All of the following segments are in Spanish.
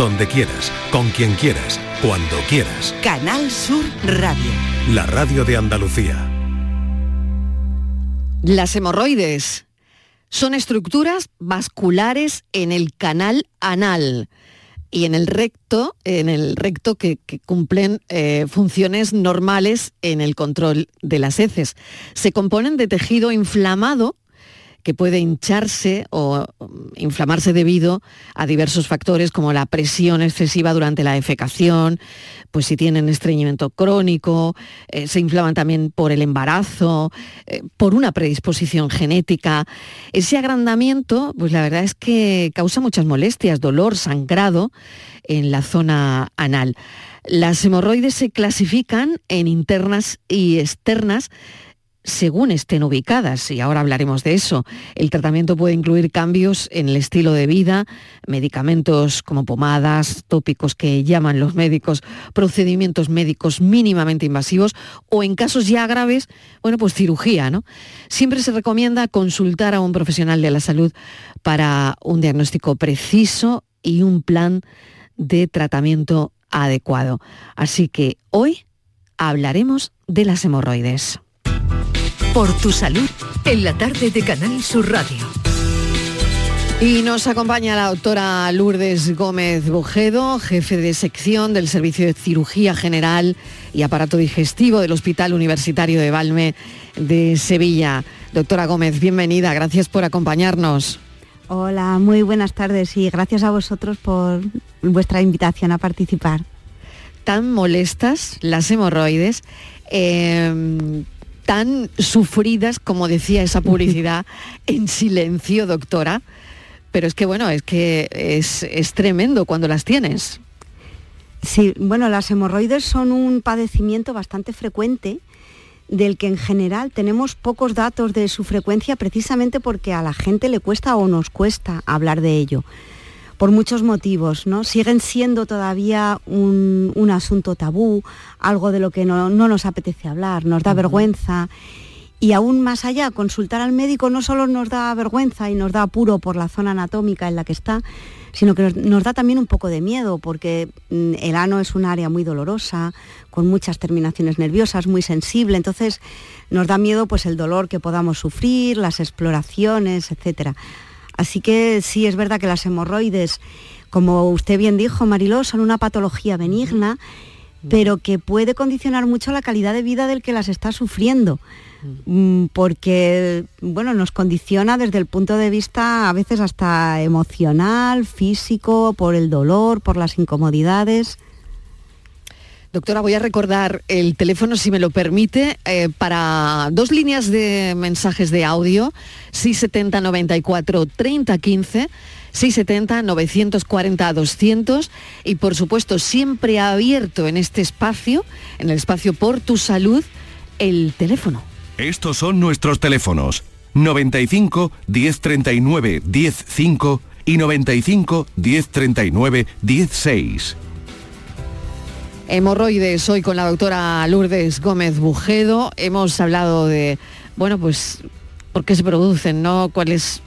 donde quieras, con quien quieras, cuando quieras. Canal Sur Radio. La radio de Andalucía. Las hemorroides son estructuras vasculares en el canal anal y en el recto, en el recto que, cumplen eh, funciones normales en el control de las heces. Se componen de tejido inflamado que puede hincharse o mm, inflamarse debido a diversos factores como la presión excesiva durante la defecación, pues si tienen estreñimiento crónico, eh, se inflaman también por el embarazo, eh, por una predisposición genética. Ese agrandamiento, pues la verdad es que causa muchas molestias, dolor, sangrado en la zona anal. Las hemorroides se clasifican en internas y externas según estén ubicadas, y ahora hablaremos de eso. El tratamiento puede incluir cambios en el estilo de vida, medicamentos como pomadas, tópicos que llaman los médicos, procedimientos médicos mínimamente invasivos o en casos ya graves, bueno, pues cirugía, ¿no? Siempre se recomienda consultar a un profesional de la salud para un diagnóstico preciso y un plan de tratamiento adecuado. Así que hoy hablaremos de las hemorroides. Por tu salud, en la tarde de Canal Sur Radio. Y nos acompaña la doctora Lourdes Gómez Bojedo, jefe de sección del Servicio de Cirugía General y Aparato Digestivo del Hospital Universitario de Valme de Sevilla. Doctora Gómez, bienvenida, gracias por acompañarnos. Hola, muy buenas tardes y gracias a vosotros por vuestra invitación a participar. Tan molestas las hemorroides. Eh, tan sufridas, como decía esa publicidad, en silencio, doctora. Pero es que bueno, es que es, es tremendo cuando las tienes. Sí, bueno, las hemorroides son un padecimiento bastante frecuente del que en general tenemos pocos datos de su frecuencia precisamente porque a la gente le cuesta o nos cuesta hablar de ello por muchos motivos, ¿no? Siguen siendo todavía un, asunto tabú, algo de lo que no, nos apetece hablar, nos da vergüenza. Y aún más allá, consultar al médico no solo nos da vergüenza y nos da apuro por la zona anatómica en la que está, sino que nos, da también un poco de miedo, porque mm, el ano es un área muy dolorosa, con muchas terminaciones nerviosas, muy sensible, entonces nos da miedo pues el dolor que podamos sufrir, las exploraciones, etcétera. Así que sí es verdad que las hemorroides, como usted bien dijo, Mariló, son una patología benigna, pero que puede condicionar mucho la calidad de vida del que las está sufriendo. Mm, porque bueno, nos condiciona desde el punto de vista a veces hasta emocional, físico, por el dolor, por las incomodidades. Doctora, voy a recordar el teléfono, si me lo permite, eh, para dos líneas de mensajes de audio, 670 94 30 15, 670 940 200 y por supuesto siempre abierto en este espacio, en el espacio Por tu Salud, el teléfono. Estos son nuestros teléfonos, 95 1039 105 y 95 1039 16. Hemorroides, hoy con la doctora Lourdes Gómez Bujedo. Hemos hablado de, bueno, pues, por qué se producen, ¿no? ¿Cuál es,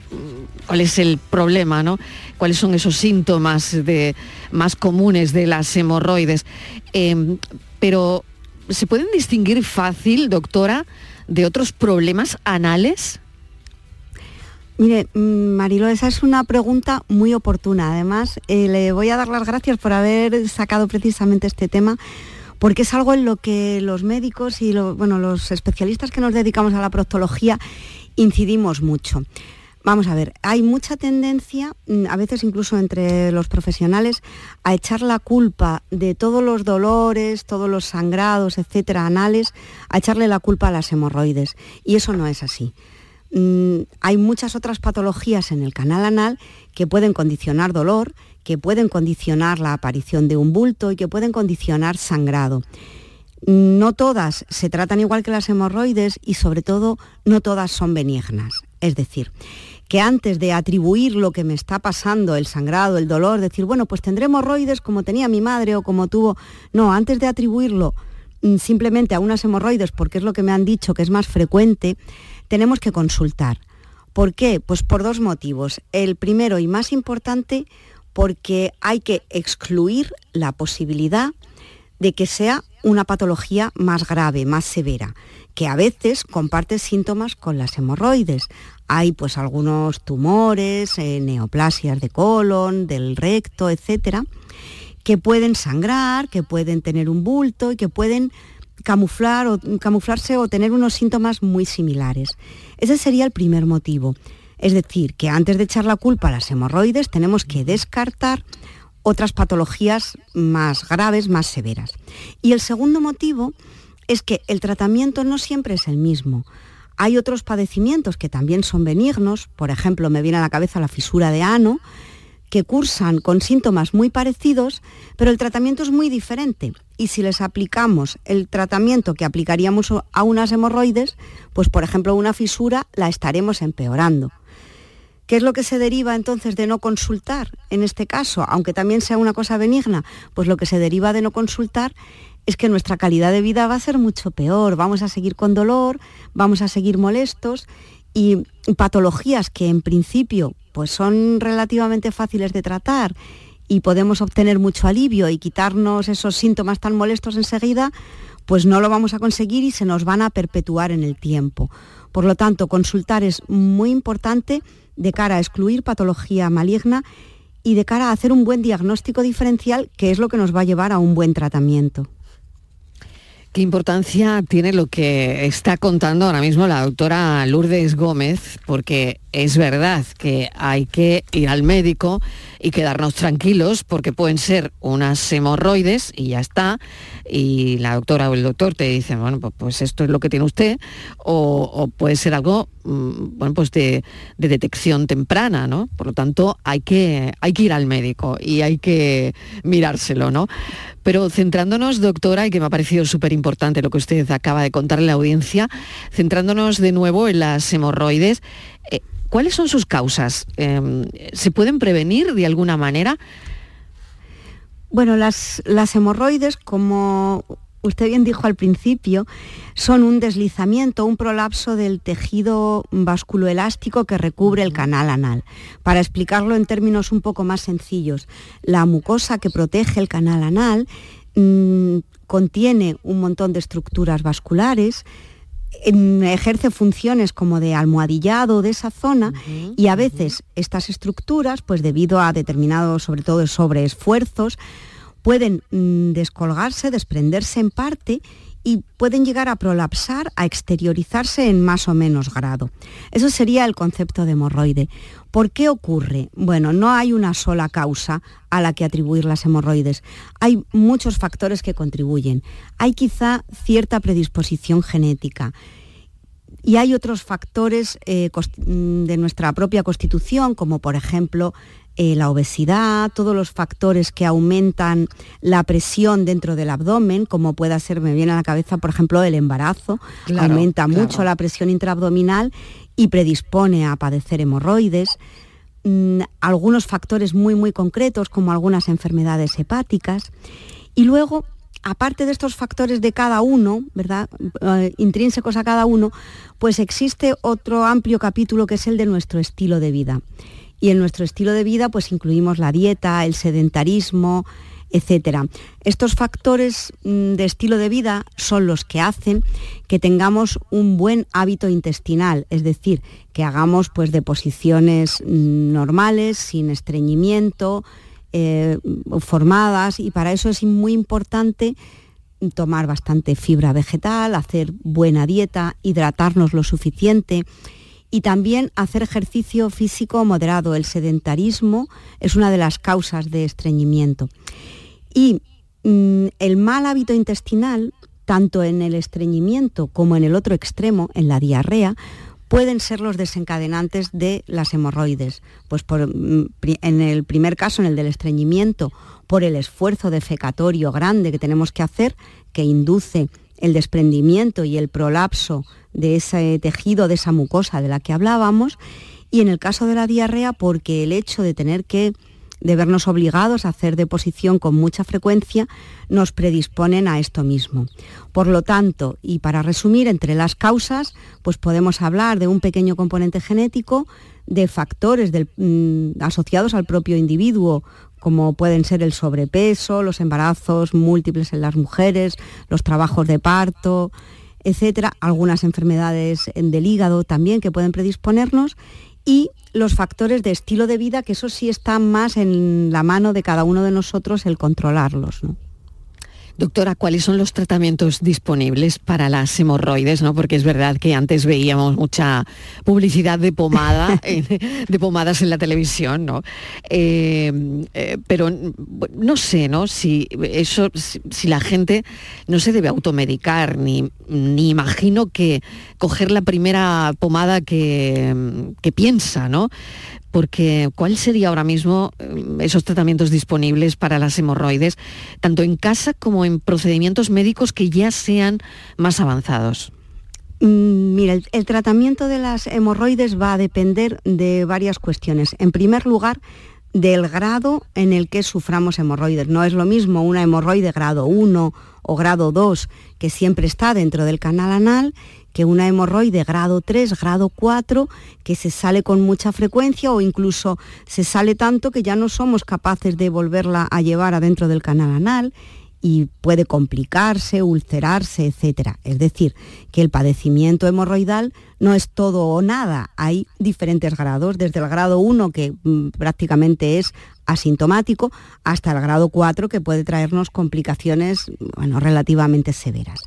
cuál es el problema, ¿no? ¿Cuáles son esos síntomas de, más comunes de las hemorroides? Em, pero, ¿se pueden distinguir fácil, doctora, de otros problemas anales? Mire, mm, Marilo, esa es una pregunta muy oportuna. Además, eh, le voy a dar las gracias por haber sacado precisamente este tema, porque es algo en lo que los médicos y bueno, los especialistas que nos dedicamos a la proctología incidimos mucho. Vamos a ver, hay mucha tendencia, mm, a veces incluso entre los profesionales, a echar la culpa de todos los dolores, todos los sangrados, etcétera, anales, a echarle la culpa a las hemorroides. Y eso no es así. Mm, hay muchas otras patologías en el canal anal que pueden condicionar dolor, que pueden condicionar la aparición de un bulto y que pueden condicionar sangrado. No todas se tratan igual que las hemorroides y sobre todo no todas son benignas. Es decir, que antes de atribuir lo que me está pasando, el sangrado, el dolor, decir, bueno, pues tendré hemorroides como tenía mi madre o como tuvo... No, antes de atribuirlo mm, simplemente a unas hemorroides, porque es lo que me han dicho que es más frecuente, tenemos que consultar. ¿Por qué? Pues por dos motivos. El primero y más importante, porque hay que excluir la posibilidad de que sea una patología más grave, más severa, que a veces comparte síntomas con las hemorroides. Hay pues algunos tumores, eh, neoplasias de colon, del recto, etcétera, que pueden sangrar, que pueden tener un bulto y que pueden camuflar o, camuflarse o tener unos síntomas muy similares. Ese sería el primer motivo. Es decir, que antes de echar la culpa a las hemorroides tenemos que descartar otras patologías más graves, más severas. Y el segundo motivo es que el tratamiento no siempre es el mismo. Hay otros padecimientos que también son benignos, por ejemplo, me viene a la cabeza la fisura de ano, que cursan con síntomas muy parecidos, pero el tratamiento es muy diferente. Y si les aplicamos el tratamiento que aplicaríamos a unas hemorroides, pues por ejemplo una fisura la estaremos empeorando. ¿Qué es lo que se deriva entonces de no consultar en este caso? Aunque también sea una cosa benigna, pues lo que se deriva de no consultar es que nuestra calidad de vida va a ser mucho peor, vamos a seguir con dolor, vamos a seguir molestos y patologías que en principio pues son relativamente fáciles de tratar y podemos obtener mucho alivio y quitarnos esos síntomas tan molestos enseguida, pues no lo vamos a conseguir y se nos van a perpetuar en el tiempo. Por lo tanto, consultar es muy importante de cara a excluir patología maligna y de cara a hacer un buen diagnóstico diferencial, que es lo que nos va a llevar a un buen tratamiento. ¿Qué importancia tiene lo que está contando ahora mismo la doctora Lourdes Gómez? Porque es verdad que hay que ir al médico y quedarnos tranquilos porque pueden ser unas hemorroides y ya está. Y la doctora o el doctor te dice, bueno, pues, pues esto es lo que tiene usted. O, puede ser algo, mm, bueno, pues de, detección temprana, ¿no? Por lo tanto, hay que, hay que ir al médico y hay que mirárselo, ¿no? Pero centrándonos, doctora, y que me ha parecido súper importante lo que usted acaba de contarle a la audiencia, centrándonos de nuevo en las hemorroides, eh, ¿cuáles son sus causas? Em, ¿Se pueden prevenir de alguna manera? Bueno, las, las hemorroides, como usted bien dijo al principio, son un deslizamiento, un prolapso del tejido vasculoelástico que recubre el canal anal. Para explicarlo en términos un poco más sencillos, la mucosa que protege el canal anal mm, contiene un montón de estructuras vasculares, ejerce funciones como de almohadillado de esa zona y a veces estas estructuras, pues debido a determinados, sobre todo sobreesfuerzos, pueden mm, descolgarse, desprenderse en parte y pueden llegar a prolapsar, a exteriorizarse en más o menos grado. Eso sería el concepto de hemorroide. ¿Por qué ocurre? Bueno, no hay una sola causa a la que atribuir las hemorroides. Hay muchos factores que contribuyen. Hay quizá cierta predisposición genética. Y hay otros factores eh, mm, de nuestra propia constitución, como por ejemplo eh, la obesidad, todos los factores que aumentan la presión dentro del abdomen, como pueda ser, me viene a la cabeza, por ejemplo, el embarazo, aumenta mucho la presión intraabdominal y predispone a padecer hemorroides. Mm, algunos factores muy, muy concretos, como algunas enfermedades hepáticas. Y luego, aparte de estos factores de cada uno, ¿verdad? Eh, intrínsecos a cada uno, pues existe otro amplio capítulo que es el de nuestro estilo de vida y en nuestro estilo de vida pues incluimos la dieta, el sedentarismo, etcétera. Estos factores mm, de estilo de vida son los que hacen que tengamos un buen hábito intestinal, es decir, que hagamos pues deposiciones mm, normales, sin estreñimiento, eh, formadas y para eso es muy importante tomar bastante fibra vegetal, hacer buena dieta, hidratarnos lo suficiente y también hacer ejercicio físico moderado. El sedentarismo es una de las causas de estreñimiento. Y mm, el mal hábito intestinal, tanto en el estreñimiento como en el otro extremo, en la diarrea, pueden ser los desencadenantes de las hemorroides. Pues mm, en el primer caso, en el del estreñimiento, por el esfuerzo defecatorio grande que tenemos que hacer, que induce el desprendimiento y el prolapso de ese tejido, de esa mucosa de la que hablábamos, y en el caso de la diarrea porque el hecho de tener que de vernos obligados a hacer deposición con mucha frecuencia, nos predisponen a esto mismo. Por lo tanto, y para resumir, entre las causas, pues podemos hablar de un pequeño componente genético, de factores mm, asociados al propio individuo, como pueden ser el sobrepeso, los embarazos múltiples en las mujeres, los trabajos de parto, etcétera, algunas enfermedades del hígado también que pueden predisponernos y los factores de estilo de vida, que eso sí está más en la mano de cada uno de nosotros el controlarlos. Doctora, ¿cuáles son los tratamientos disponibles para las hemorroides? ¿no? Porque es verdad que antes veíamos mucha publicidad de pomada, de pomadas en la televisión, ¿no? Eh, eh, pero no sé, ¿no? Si eso, si, la gente no se debe automedicar, ni, ni imagino que coger la primera pomada que, que piensa, ¿no? Porque ¿cuál sería ahora mismo eh, esos tratamientos disponibles para las hemorroides, tanto en casa como en procedimientos médicos que ya sean más avanzados? Mm, mira, el, tratamiento de las hemorroides va a depender de varias cuestiones. En primer lugar, del grado en el que suframos hemorroides. No es lo mismo una hemorroide grado 1 o grado 2 que siempre está dentro del canal anal que una hemorroide grado 3, grado 4, que se sale con mucha frecuencia o incluso se sale tanto que ya no somos capaces de volverla a llevar adentro del canal anal y puede complicarse, ulcerarse, etc. Es decir, que el padecimiento hemorroidal no es todo o nada, hay diferentes grados, desde el grado 1 que mm, prácticamente es asintomático hasta el grado 4 que puede traernos complicaciones bueno, relativamente severas.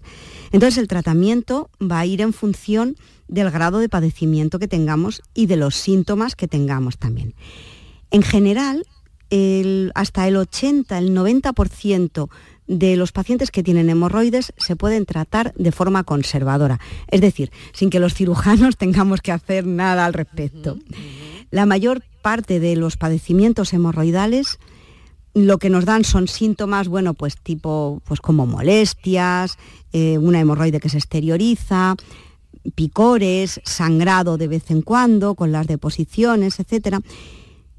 Entonces el tratamiento va a ir en función del grado de padecimiento que tengamos y de los síntomas que tengamos también. En general, hasta el 80, el 90% de los pacientes que tienen hemorroides se pueden tratar de forma conservadora, es decir, sin que los cirujanos tengamos que hacer nada al respecto. La mayor parte de los padecimientos hemorroidales lo que nos dan son síntomas, bueno, pues tipo, pues como molestias, eh, una hemorroide que se exterioriza, picores, sangrado de vez en cuando, con las deposiciones, etcétera,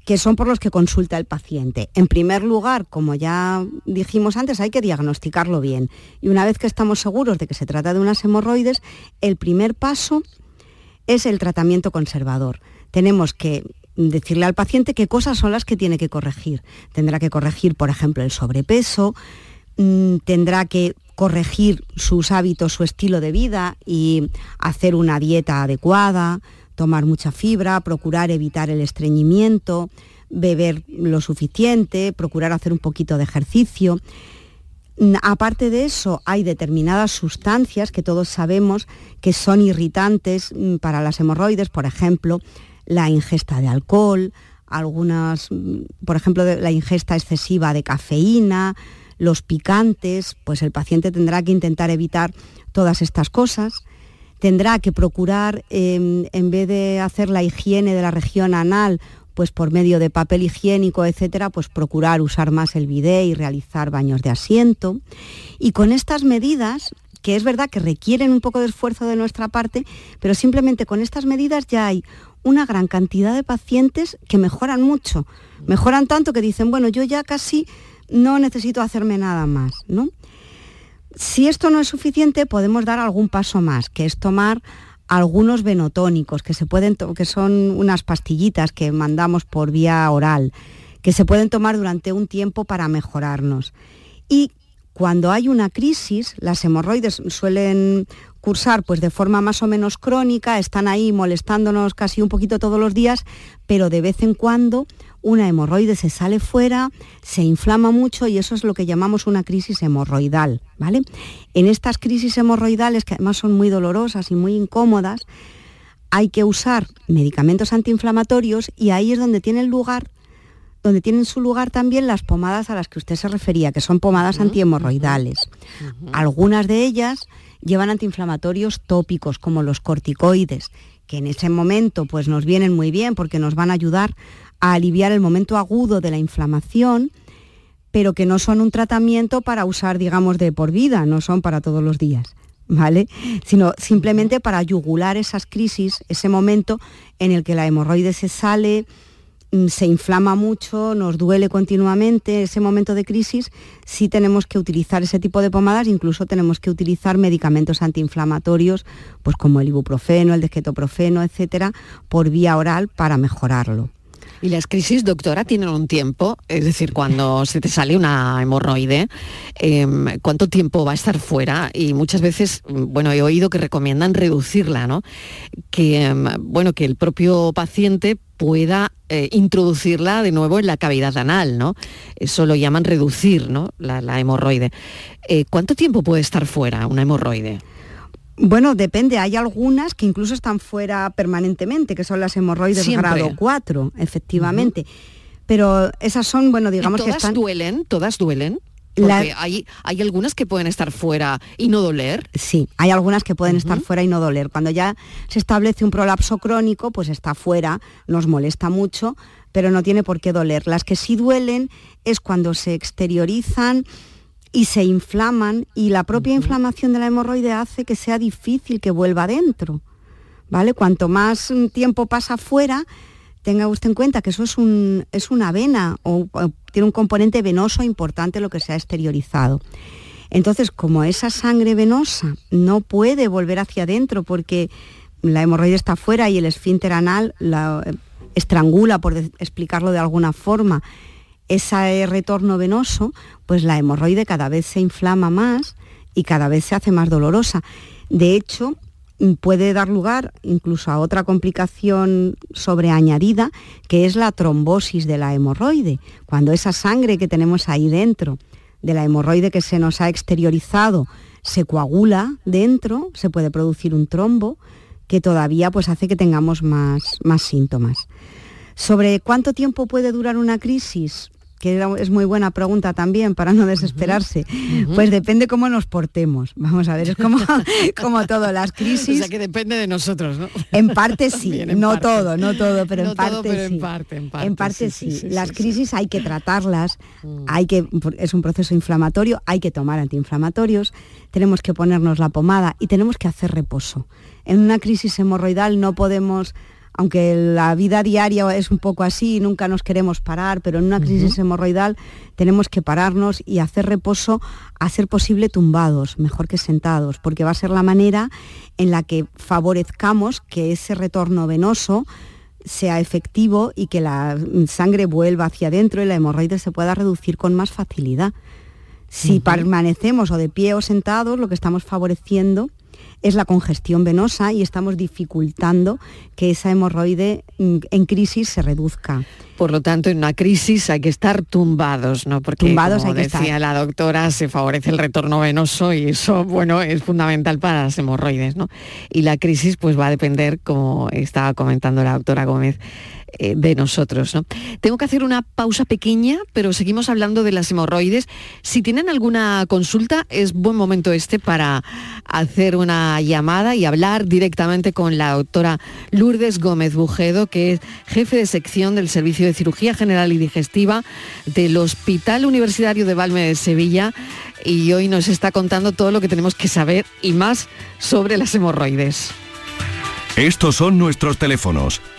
que son por los que consulta el paciente. En primer lugar, como ya dijimos antes, hay que diagnosticarlo bien. Y una vez que estamos seguros de que se trata de unas hemorroides, el primer paso es el tratamiento conservador. Tenemos que decirle al paciente qué cosas son las que tiene que corregir. Tendrá que corregir, por ejemplo, el sobrepeso, mm, tendrá que corregir sus hábitos, su estilo de vida y hacer una dieta adecuada, tomar mucha fibra, procurar evitar el estreñimiento, beber lo suficiente, procurar hacer un poquito de ejercicio. Mm, aparte de eso, hay determinadas sustancias que todos sabemos que son irritantes mm, para las hemorroides, por ejemplo, la ingesta de alcohol, algunas, mm, por ejemplo, la ingesta excesiva de cafeína, los picantes, pues el paciente tendrá que intentar evitar todas estas cosas. Tendrá que procurar, em, en vez de hacer la higiene de la región anal, pues por medio de papel higiénico, etcétera, pues procurar usar más el bidet y realizar baños de asiento. Y con estas medidas, que es verdad que requieren un poco de esfuerzo de nuestra parte, pero simplemente con estas medidas ya hay una gran cantidad de pacientes que mejoran mucho. Mejoran tanto que dicen, bueno, yo ya casi no necesito hacerme nada más, ¿no? Si esto no es suficiente, podemos dar algún paso más, que es tomar algunos venotónicos, que, se pueden que son unas pastillitas que mandamos por vía oral, que se pueden tomar durante un tiempo para mejorarnos. Y cuando hay una crisis, las hemorroides suelen cursar pues de forma más o menos crónica, están ahí molestándonos casi un poquito todos los días, pero de vez en cuando una hemorroide se sale fuera, se inflama mucho y eso es lo que llamamos una crisis hemorroidal, ¿vale? En estas crisis hemorroidales, que además son muy dolorosas y muy incómodas, hay que usar medicamentos antiinflamatorios y ahí es donde tiene lugar donde tienen su lugar también las pomadas a las que usted se refería, que son pomadas antihemorroidales. Algunas de ellas llevan antiinflamatorios tópicos como los corticoides, que en ese momento pues nos vienen muy bien porque nos van a ayudar a aliviar el momento agudo de la inflamación, pero que no son un tratamiento para usar, digamos, de por vida, no son para todos los días. ¿Vale? Sino simplemente para yugular esas crisis, ese momento en el que la hemorroide se sale, se inflama mucho, nos duele continuamente ese momento de crisis, sí tenemos que utilizar ese tipo de pomadas, incluso tenemos que utilizar medicamentos antiinflamatorios, pues como el ibuprofeno, el desquetoprofeno, etcétera, por vía oral para mejorarlo. Y las crisis, doctora, tienen un tiempo, es decir, cuando se te sale una hemorroide, em, ¿cuánto tiempo va a estar fuera? Y muchas veces, bueno, he oído que recomiendan reducirla, ¿no? Que, em, bueno, que el propio paciente pueda eh, introducirla de nuevo en la cavidad anal, ¿no? Eso lo llaman reducir, ¿no? La, hemorroide. Eh, ¿Cuánto tiempo puede estar fuera una hemorroide? Bueno, depende. Hay algunas que incluso están fuera permanentemente, que son las hemorroides grado 4, efectivamente. Pero esas son, bueno, digamos que están... duelen? ¿Todas duelen? Porque hay, hay algunas que pueden estar fuera y no doler. Sí, hay algunas que pueden estar fuera y no doler. Cuando ya se establece un prolapso crónico, pues está fuera, nos molesta mucho, pero no tiene por qué doler. Las que sí duelen es cuando se exteriorizan y se inflaman y la propia inflamación de la hemorroide hace que sea difícil que vuelva adentro. ¿Vale? Cuanto más tiempo pasa fuera, tenga usted en cuenta que eso es, un, es una vena o, tiene un componente venoso importante lo que se ha exteriorizado. Entonces, como esa sangre venosa no puede volver hacia adentro porque la hemorroide está fuera y el esfínter anal la eh, estrangula, por explicarlo de alguna forma, ese retorno venoso, pues la hemorroide cada vez se inflama más y cada vez se hace más dolorosa. De hecho, puede dar lugar incluso a otra complicación sobreañadida, que es la trombosis de la hemorroide. Cuando esa sangre que tenemos ahí dentro, de la hemorroide que se nos ha exteriorizado, se coagula dentro, se puede producir un trombo que todavía pues, hace que tengamos más, más síntomas. ¿Sobre cuánto tiempo puede durar una crisis? Que es muy buena pregunta también para no desesperarse. Pues depende cómo nos portemos. Vamos a ver, es como, como todo, las crisis. O sea que depende de nosotros, ¿no? En parte sí, no todo, no todo, pero en parte pero sí. En parte, en parte, en parte sí. las crisis hay que tratarlas, mm. hay que, es un proceso inflamatorio, hay que tomar antiinflamatorios, tenemos que ponernos la pomada y tenemos que hacer reposo. En una crisis hemorroidal no podemos aunque la vida diaria es un poco así, nunca nos queremos parar, pero en una crisis hemorroidal tenemos que pararnos y hacer reposo a ser posible tumbados, mejor que sentados, porque va a ser la manera en la que favorezcamos que ese retorno venoso sea efectivo y que la sangre vuelva hacia adentro y la hemorroide se pueda reducir con más facilidad. Si permanecemos o de pie o sentados, lo que estamos favoreciendo es la congestión venosa y estamos dificultando que esa hemorroide mm, en crisis se reduzca. Por lo tanto, en una crisis hay que estar tumbados, ¿no? Porque tumbados como hay que decía la doctora, se favorece el retorno venoso y eso, bueno, es fundamental para las hemorroides, ¿no? Y la crisis pues va a depender, como estaba comentando la doctora Gómez, eh, de nosotros. ¿no? Tengo que hacer una pausa pequeña, pero seguimos hablando de las hemorroides. Si tienen alguna consulta, es buen momento este para hacer una llamada y hablar directamente con la doctora Lourdes Gómez Bujedo, que es jefe de sección del Servicio de Cirugía General y Digestiva del Hospital Universitario de Valme de Sevilla y hoy nos está contando todo lo que tenemos que saber y más sobre las hemorroides. Estos son nuestros teléfonos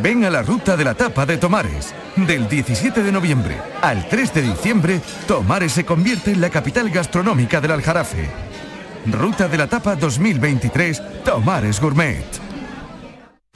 Ven a la ruta de la tapa de Tomares. Del 17 de noviembre al 3 de diciembre, Tomares se convierte en la capital gastronómica del Aljarafe. Ruta de la tapa 2023, Tomares Gourmet.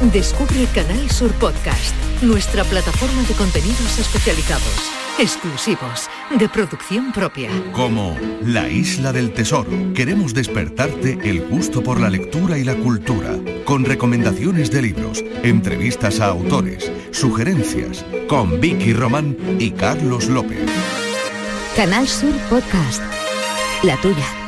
Descubre Canal Sur Podcast, nuestra plataforma de contenidos especializados, exclusivos, de producción propia. Como La Isla del Tesoro, queremos despertarte el gusto por la lectura y la cultura, con recomendaciones de libros, entrevistas a autores, sugerencias, con Vicky Román y Carlos López. Canal Sur Podcast, la tuya.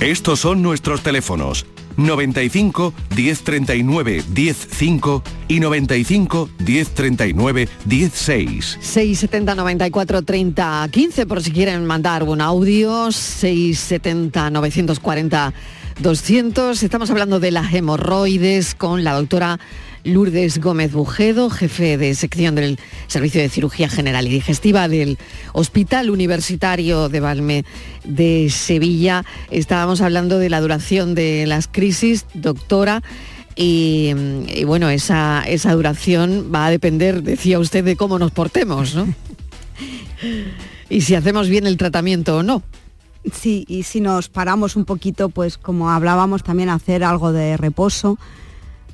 Estos son nuestros teléfonos 95 1039 105 y 95 1039 16. 670 94 30 15 por si quieren mandar un audio 670 940 200. Estamos hablando de las hemorroides con la doctora Lourdes Gómez Bujedo, jefe de sección del Servicio de Cirugía General y Digestiva del Hospital Universitario de Valme de Sevilla. Estábamos hablando de la duración de las crisis, doctora. Y, y bueno, esa, esa duración va a depender, decía usted, de cómo nos portemos, ¿no? y si hacemos bien el tratamiento o no. Sí, y si nos paramos un poquito, pues como hablábamos, también hacer algo de reposo,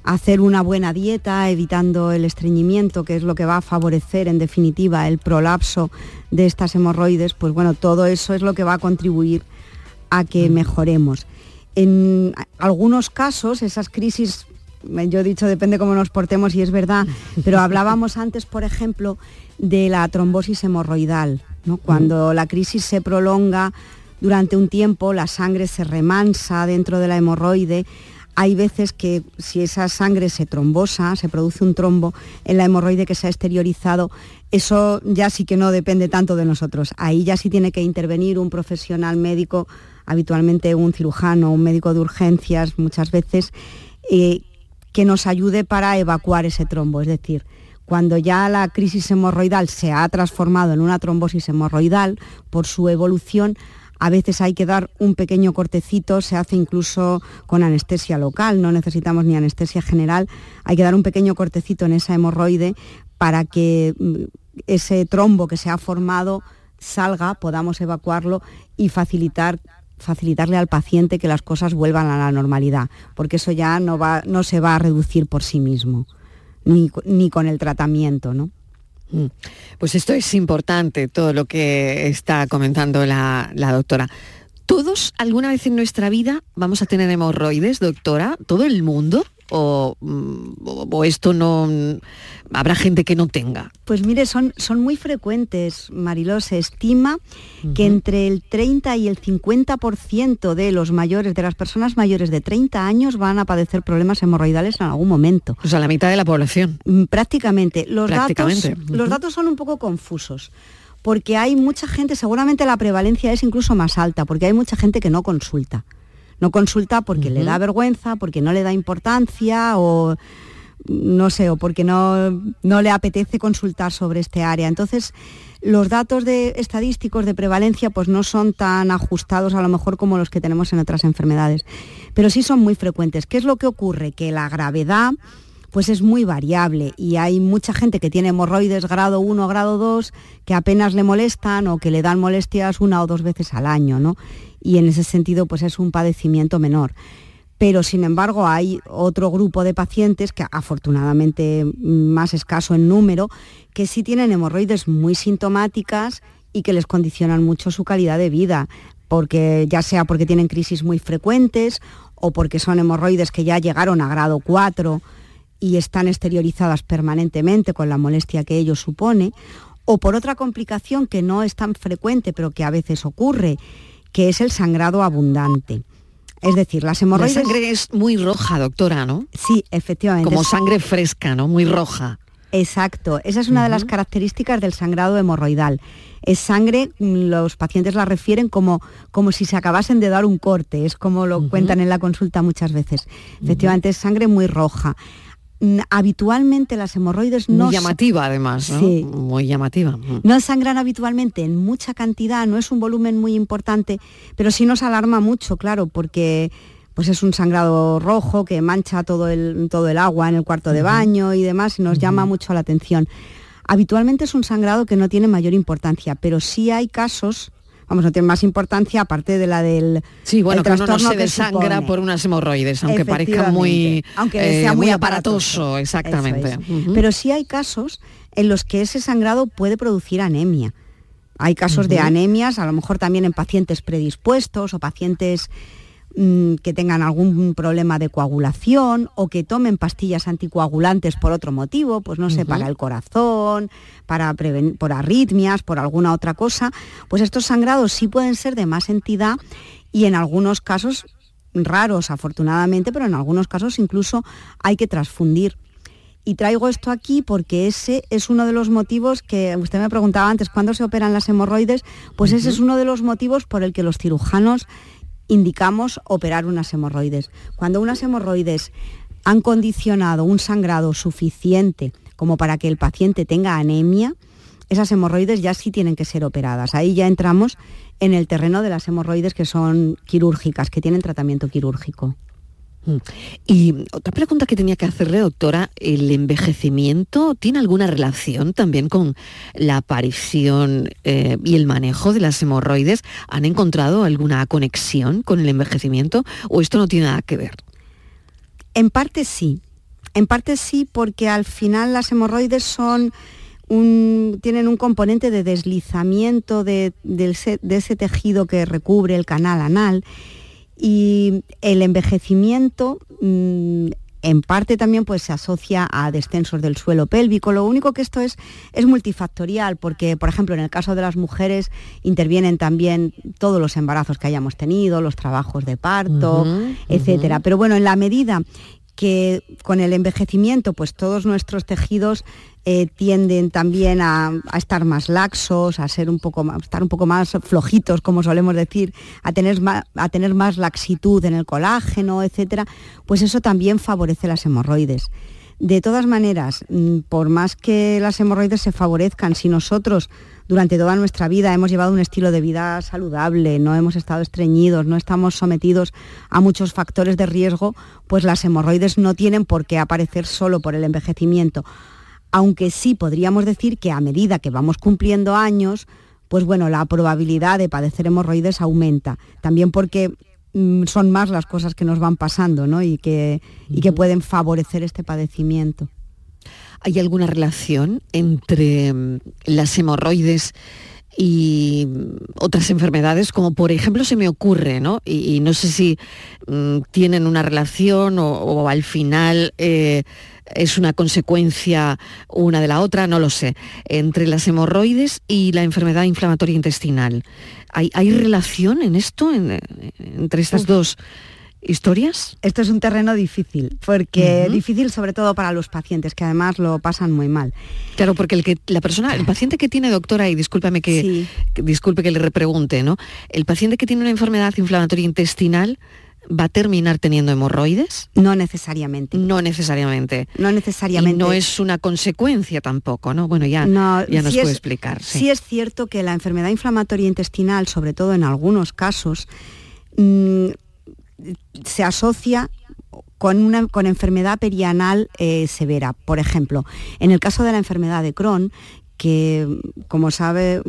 hacer una buena dieta, evitando el estreñimiento, que es lo que va a favorecer en definitiva el prolapso de estas hemorroides, pues bueno, todo eso es lo que va a contribuir a que mejoremos. En algunos casos, esas crisis, yo he dicho, depende cómo nos portemos y es verdad, pero hablábamos antes, por ejemplo, de la trombosis hemorroidal, ¿no? cuando la crisis se prolonga durante un tiempo, la sangre se remansa dentro de la hemorroide, hay veces que si esa sangre se trombosa, se produce un trombo en la hemorroide que se ha exteriorizado, eso ya sí que no depende tanto de nosotros. Ahí ya sí tiene que intervenir un profesional médico, habitualmente un cirujano, un médico de urgencias muchas veces, eh, que nos ayude para evacuar ese trombo. Es decir, cuando ya la crisis hemorroidal se ha transformado en una trombosis hemorroidal por su evolución, a veces hay que dar un pequeño cortecito, se hace incluso con anestesia local, no necesitamos ni anestesia general, hay que dar un pequeño cortecito en esa hemorroide para que mm, ese trombo que se ha formado salga, podamos evacuarlo y facilitar facilitarle al paciente que las cosas vuelvan a la normalidad, porque eso ya no, va, no se va a reducir por sí mismo, ni, ni con el tratamiento, ¿no? Mm. Pues esto es importante, todo lo que está comentando la, doctora. ¿Todos alguna vez en nuestra vida vamos a tener hemorroides, doctora? ¿Todo el mundo? O, o, esto no habrá gente que no tenga? Pues mire, son, son muy frecuentes, Mariló. Se estima que entre el 30 y el 50% de los mayores, de las personas mayores de 30 años van a padecer problemas hemorroidales en algún momento. O sea, la mitad de la población. Mm, prácticamente. Los, Datos, los datos son un poco confusos porque hay mucha gente, seguramente la prevalencia es incluso más alta, porque hay mucha gente que no consulta no consulta porque le da vergüenza, porque no le da importancia o no sé, o porque no, no le apetece consultar sobre este área. Entonces, los datos de, estadísticos de prevalencia pues no son tan ajustados a lo mejor como los que tenemos en otras enfermedades, pero sí son muy frecuentes. ¿Qué es lo que ocurre? Que la gravedad pues es muy variable y hay mucha gente que tiene hemorroides grado 1, grado 2, que apenas le molestan o que le dan molestias una o dos veces al año, ¿no? Y en ese sentido pues es un padecimiento menor. Pero sin embargo hay otro grupo de pacientes, que afortunadamente más escaso en número, que sí tienen hemorroides muy sintomáticas y que les condicionan mucho su calidad de vida, porque ya sea porque tienen crisis muy frecuentes o porque son hemorroides que ya llegaron a grado 4 y están exteriorizadas permanentemente con la molestia que ello supone, o por otra complicación que no es tan frecuente pero que a veces ocurre, que es el sangrado abundante. Es decir, las hemorroides... La sangre es muy roja, doctora, ¿no? Sí, efectivamente. Como sangre fresca, ¿no? Muy roja. Exacto, esa es una de las características del sangrado hemorroidal. Es sangre, mm, los pacientes la refieren como, como si se acabasen de dar un corte, es como lo cuentan en la consulta muchas veces. Efectivamente, es sangre muy roja habitualmente las hemorroides no... Muy llamativa además, ¿no? Sí. Muy llamativa. No sangran habitualmente en mucha cantidad, no es un volumen muy importante, pero sí nos alarma mucho, claro, porque pues es un sangrado rojo que mancha todo el, todo el agua en el cuarto de baño y demás y nos llama mucho la atención. Habitualmente es un sangrado que no tiene mayor importancia, pero sí hay casos vamos, no tiene más importancia aparte de la del sí, bueno, que no se desangra por unas hemorroides, aunque parezca muy, aunque sea eh, muy, aparatoso, exactamente. Pero sí hay casos en los que ese sangrado puede producir anemia. Hay casos de anemias, a lo mejor también en pacientes predispuestos o pacientes que tengan algún problema de coagulación o que tomen pastillas anticoagulantes por otro motivo, pues no sé, para el corazón, para por arritmias, por alguna otra cosa, pues estos sangrados sí pueden ser de más entidad y en algunos casos raros afortunadamente, pero en algunos casos incluso hay que transfundir. Y traigo esto aquí porque ese es uno de los motivos que usted me preguntaba antes, ¿cuándo se operan las hemorroides? Pues ese es uno de los motivos por el que los cirujanos indicamos operar unas hemorroides. Cuando unas hemorroides han condicionado un sangrado suficiente como para que el paciente tenga anemia, esas hemorroides ya sí tienen que ser operadas. Ahí ya entramos en el terreno de las hemorroides que son quirúrgicas, que tienen tratamiento quirúrgico. Mm. Y otra pregunta que tenía que hacerle, doctora, ¿el envejecimiento tiene alguna relación también con la aparición eh, y el manejo de las hemorroides? ¿Han encontrado alguna conexión con el envejecimiento o esto no tiene nada que ver? En parte sí, en parte sí porque al final las hemorroides son tienen un componente de deslizamiento de ese tejido que recubre el canal anal y el envejecimiento mm, en parte también pues, se asocia a descensos del suelo pélvico. Lo único que esto es, es multifactorial, porque, por ejemplo, en el caso de las mujeres intervienen también todos los embarazos que hayamos tenido, los trabajos de parto, etcétera. Pero bueno, en la medida que con el envejecimiento, pues todos nuestros tejidos eh, tienden también a, estar más laxos, a ser un poco más, estar un poco más flojitos, como solemos decir, a tener más, a tener más laxitud en el colágeno, etcétera, pues eso también favorece las hemorroides. De todas maneras, mm, por más que las hemorroides se favorezcan, si nosotros durante toda nuestra vida hemos llevado un estilo de vida saludable, no hemos estado estreñidos, no estamos sometidos a muchos factores de riesgo, pues las hemorroides no tienen por qué aparecer solo por el envejecimiento aunque sí podríamos decir que a medida que vamos cumpliendo años, pues bueno, la probabilidad de padecer hemorroides aumenta. También porque son más las cosas que nos van pasando ¿no? y, que, y que pueden favorecer este padecimiento. ¿Hay alguna relación entre mm, las hemorroides y otras enfermedades, como por ejemplo se me ocurre, ¿no? Y, no sé si mm, tienen una relación o, al final eh, es una consecuencia una de la otra, no lo sé, entre las hemorroides y la enfermedad inflamatoria intestinal. ¿Hay, relación en esto, entre estas dos? historias? Esto es un terreno difícil, porque difícil sobre todo para los pacientes, que además lo pasan muy mal. Claro, porque el que la persona, el paciente que tiene doctora, y discúlpame que, disculpe que le repregunte, ¿no? El paciente que tiene una enfermedad inflamatoria intestinal va a terminar teniendo hemorroides? No necesariamente. No necesariamente. No necesariamente. no es una consecuencia tampoco, ¿no? Bueno, ya, ya nos puede explicar. Sí. es cierto que la enfermedad inflamatoria intestinal, sobre todo en algunos casos, mm, se asocia con una con enfermedad perianal eh, severa. Por ejemplo, en el caso de la enfermedad de Crohn, que como sabe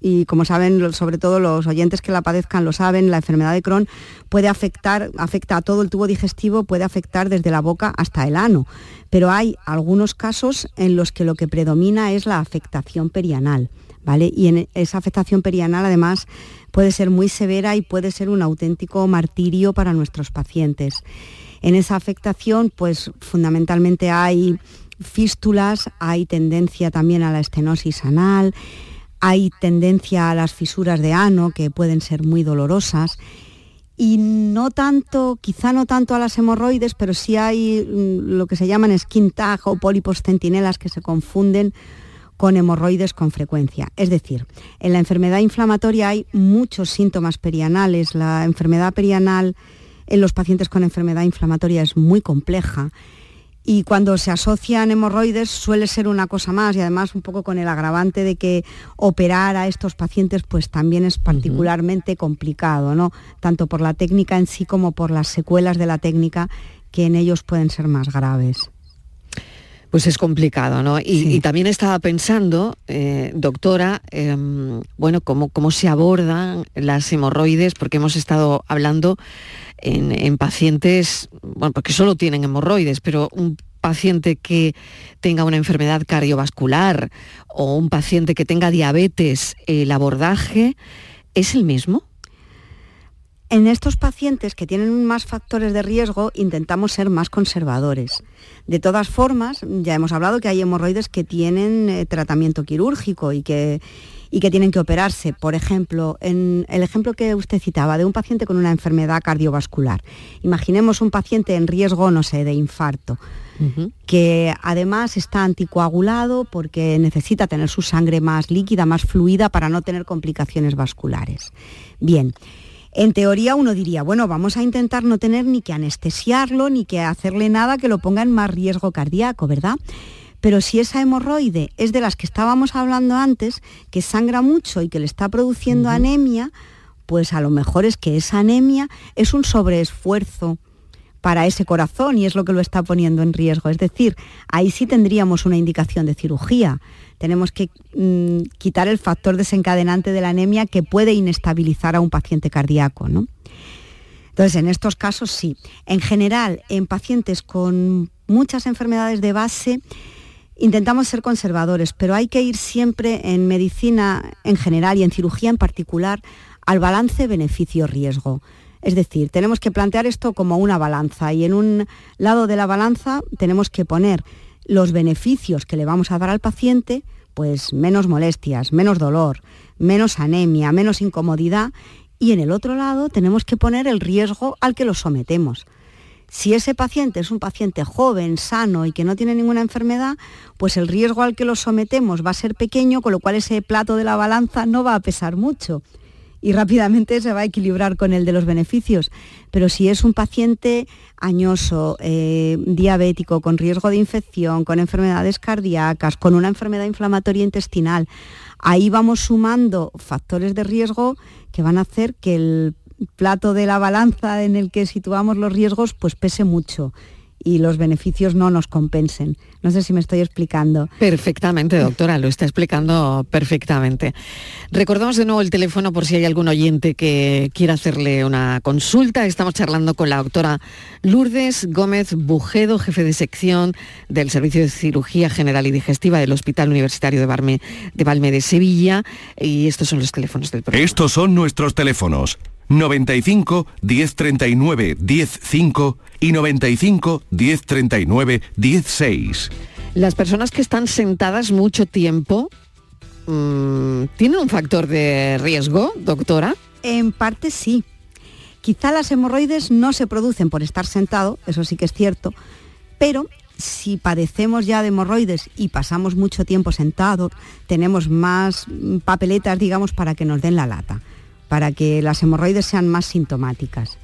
y como saben sobre todo los oyentes que la padezcan lo saben, la enfermedad de Crohn puede afectar, afecta a todo el tubo digestivo, puede afectar desde la boca hasta el ano, pero hay algunos casos en los que lo que predomina es la afectación perianal, ¿vale? Y en esa afectación perianal además puede ser muy severa y puede ser un auténtico martirio para nuestros pacientes. En esa afectación, pues fundamentalmente hay fístulas, hay tendencia también a la estenosis anal, hay tendencia a las fisuras de ano que pueden ser muy dolorosas y no tanto, quizá no tanto a las hemorroides, pero sí hay mm, lo que se llaman skin tag o pólipos centinelas que se confunden con hemorroides con frecuencia. Es decir, en la enfermedad inflamatoria hay muchos síntomas perianales. La enfermedad perianal en los pacientes con enfermedad inflamatoria es muy compleja y cuando se asocian hemorroides suele ser una cosa más y además un poco con el agravante de que operar a estos pacientes pues también es particularmente complicado, ¿no? Tanto por la técnica en sí como por las secuelas de la técnica que en ellos pueden ser más graves. Pues es complicado, ¿no? Y, también estaba pensando, eh, doctora, em, bueno, cómo, cómo se abordan las hemorroides, porque hemos estado hablando en, pacientes, bueno, porque solo tienen hemorroides, pero un paciente que tenga una enfermedad cardiovascular o un paciente que tenga diabetes, ¿el abordaje es el mismo? En estos pacientes que tienen más factores de riesgo intentamos ser más conservadores. De todas formas, ya hemos hablado que hay hemorroides que tienen eh, tratamiento quirúrgico y que, y que tienen que operarse. Por ejemplo, en el ejemplo que usted citaba de un paciente con una enfermedad cardiovascular. Imaginemos un paciente en riesgo, no sé, de infarto, que además está anticoagulado porque necesita tener su sangre más líquida, más fluida para no tener complicaciones vasculares. Bien. En teoría uno diría, bueno, vamos a intentar no tener ni que anestesiarlo, ni que hacerle nada que lo ponga en más riesgo cardíaco, ¿verdad? Pero si esa hemorroide es de las que estábamos hablando antes, que sangra mucho y que le está produciendo anemia, pues a lo mejor es que esa anemia es un sobreesfuerzo para ese corazón y es lo que lo está poniendo en riesgo. Es decir, ahí sí tendríamos una indicación de cirugía tenemos que mm, quitar el factor desencadenante de la anemia que puede inestabilizar a un paciente cardíaco. ¿no? Entonces, en estos casos sí. En general, en pacientes con muchas enfermedades de base, intentamos ser conservadores, pero hay que ir siempre en medicina en general y en cirugía en particular al balance beneficio-riesgo. Es decir, tenemos que plantear esto como una balanza y en un lado de la balanza tenemos que poner los beneficios que le vamos a dar al paciente, pues menos molestias, menos dolor, menos anemia, menos incomodidad, y en el otro lado tenemos que poner el riesgo al que lo sometemos. Si ese paciente es un paciente joven, sano y que no tiene ninguna enfermedad, pues el riesgo al que lo sometemos va a ser pequeño, con lo cual ese plato de la balanza no va a pesar mucho y rápidamente se va a equilibrar con el de los beneficios. Pero si es un paciente añoso, eh, diabético, con riesgo de infección, con enfermedades cardíacas, con una enfermedad inflamatoria intestinal, ahí vamos sumando factores de riesgo que van a hacer que el plato de la balanza en el que situamos los riesgos pues pese mucho y los beneficios no nos compensen. No sé si me estoy explicando. Perfectamente, doctora, lo está explicando perfectamente. Recordamos de nuevo el teléfono por si hay algún oyente que quiera hacerle una consulta. Estamos charlando con la doctora Lourdes Gómez Bujedo, jefe de sección del Servicio de Cirugía General y Digestiva del Hospital Universitario de, Barme, de Valme de Sevilla. Y estos son los teléfonos del programa. Estos son nuestros teléfonos. 95 1039 105 y 95 1039 16. Las personas que están sentadas mucho tiempo, mm, ¿tienen un factor de riesgo, doctora? En parte sí. Quizá las hemorroides no se producen por estar sentado, eso sí que es cierto, pero si padecemos ya de hemorroides y pasamos mucho tiempo sentados, tenemos más papeletas, digamos, para que nos den la lata para que las hemorroides sean más sintomáticas.